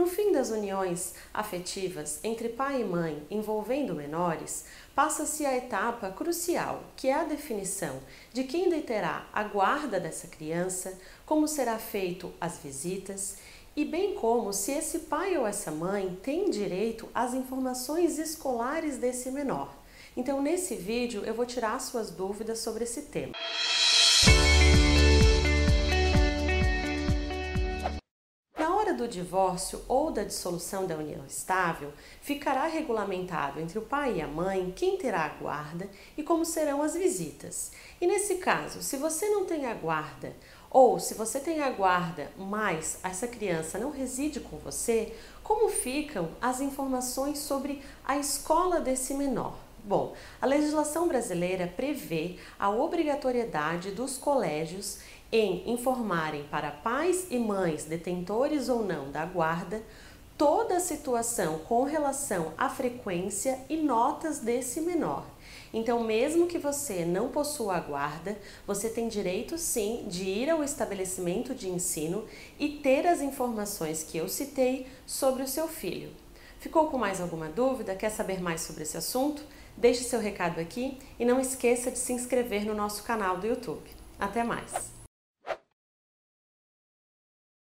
No fim das uniões afetivas entre pai e mãe envolvendo menores, passa-se a etapa crucial, que é a definição de quem deterá a guarda dessa criança, como será feito as visitas e bem como se esse pai ou essa mãe tem direito às informações escolares desse menor. Então, nesse vídeo, eu vou tirar suas dúvidas sobre esse tema. Do divórcio ou da dissolução da união estável, ficará regulamentado entre o pai e a mãe quem terá a guarda e como serão as visitas. E nesse caso, se você não tem a guarda ou se você tem a guarda, mas essa criança não reside com você, como ficam as informações sobre a escola desse menor? Bom, a legislação brasileira prevê a obrigatoriedade dos colégios em informarem para pais e mães, detentores ou não da guarda, toda a situação com relação à frequência e notas desse menor. Então, mesmo que você não possua a guarda, você tem direito sim de ir ao estabelecimento de ensino e ter as informações que eu citei sobre o seu filho. Ficou com mais alguma dúvida? Quer saber mais sobre esse assunto? Deixe seu recado aqui e não esqueça de se inscrever no nosso canal do YouTube. Até mais!